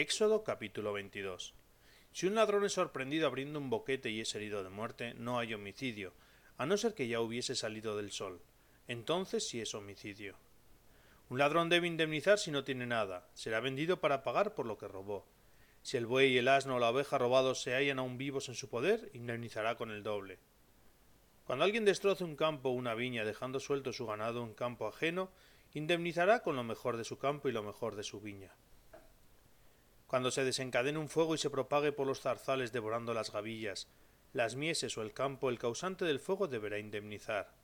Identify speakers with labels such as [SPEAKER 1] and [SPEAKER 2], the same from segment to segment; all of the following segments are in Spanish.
[SPEAKER 1] Éxodo capítulo 22. Si un ladrón es sorprendido abriendo un boquete y es herido de muerte, no hay homicidio, a no ser que ya hubiese salido del sol. Entonces sí es homicidio. Un ladrón debe indemnizar si no tiene nada, será vendido para pagar por lo que robó. Si el buey, el asno o la oveja robados se hallan aún vivos en su poder, indemnizará con el doble. Cuando alguien destroce un campo o una viña dejando suelto su ganado en campo ajeno, indemnizará con lo mejor de su campo y lo mejor de su viña. Cuando se desencadene un fuego y se propague por los zarzales devorando las gavillas, las mieses o el campo, el causante del fuego deberá indemnizar.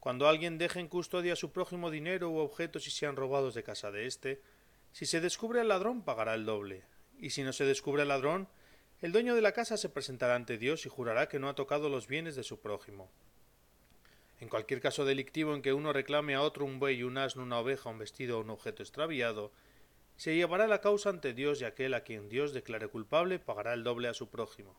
[SPEAKER 1] Cuando alguien deje en custodia a su prójimo dinero u objetos y sean robados de casa de éste, si se descubre al ladrón pagará el doble, y si no se descubre al ladrón, el dueño de la casa se presentará ante Dios y jurará que no ha tocado los bienes de su prójimo. En cualquier caso delictivo en que uno reclame a otro un buey, un asno, una oveja, un vestido o un objeto extraviado, se llevará la causa ante Dios y aquel a quien Dios declare culpable pagará el doble a su prójimo.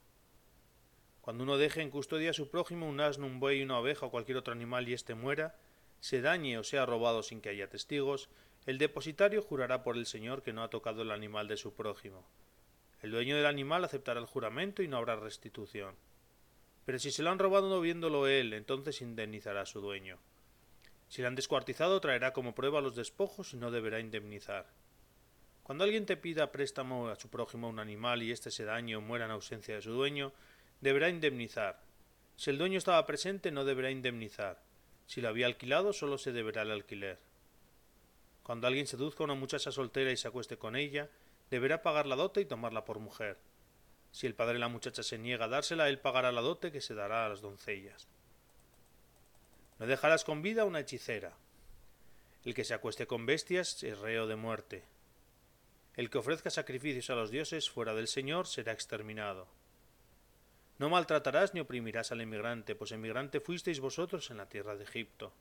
[SPEAKER 1] Cuando uno deje en custodia a su prójimo un asno, un buey, una oveja o cualquier otro animal y éste muera, se dañe o sea robado sin que haya testigos, el depositario jurará por el Señor que no ha tocado el animal de su prójimo. El dueño del animal aceptará el juramento y no habrá restitución. Pero si se lo han robado no viéndolo él, entonces indemnizará a su dueño. Si le han descuartizado, traerá como prueba los despojos y no deberá indemnizar. Cuando alguien te pida préstamo a su prójimo un animal y éste se dañe o muera en ausencia de su dueño, deberá indemnizar. Si el dueño estaba presente, no deberá indemnizar. Si lo había alquilado, solo se deberá el alquiler. Cuando alguien seduzca a una muchacha soltera y se acueste con ella, deberá pagar la dote y tomarla por mujer. Si el padre de la muchacha se niega a dársela, él pagará la dote que se dará a las doncellas. No dejarás con vida a una hechicera. El que se acueste con bestias es reo de muerte. El que ofrezca sacrificios a los dioses fuera del Señor será exterminado. No maltratarás ni oprimirás al emigrante, pues emigrante fuisteis vosotros en la tierra de Egipto.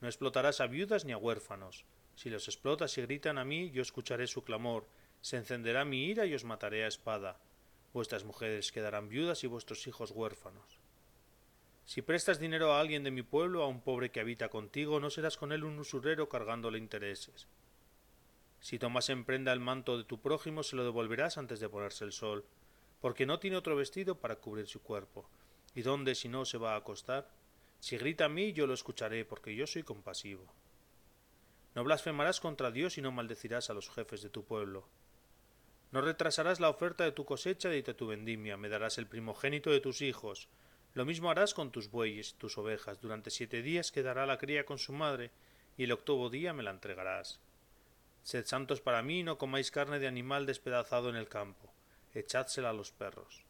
[SPEAKER 1] No explotarás a viudas ni a huérfanos. Si los explotas y gritan a mí, yo escucharé su clamor, se encenderá mi ira y os mataré a espada. Vuestras mujeres quedarán viudas y vuestros hijos huérfanos. Si prestas dinero a alguien de mi pueblo, a un pobre que habita contigo, no serás con él un usurero cargándole intereses. Si tomas en prenda el manto de tu prójimo, se lo devolverás antes de ponerse el sol, porque no tiene otro vestido para cubrir su cuerpo. ¿Y dónde si no se va a acostar? Si grita a mí, yo lo escucharé, porque yo soy compasivo. No blasfemarás contra Dios y no maldecirás a los jefes de tu pueblo. No retrasarás la oferta de tu cosecha y de tu vendimia, me darás el primogénito de tus hijos. Lo mismo harás con tus bueyes y tus ovejas. Durante siete días quedará la cría con su madre, y el octavo día me la entregarás. Sed santos para mí, no comáis carne de animal despedazado en el campo, echadsela a los perros.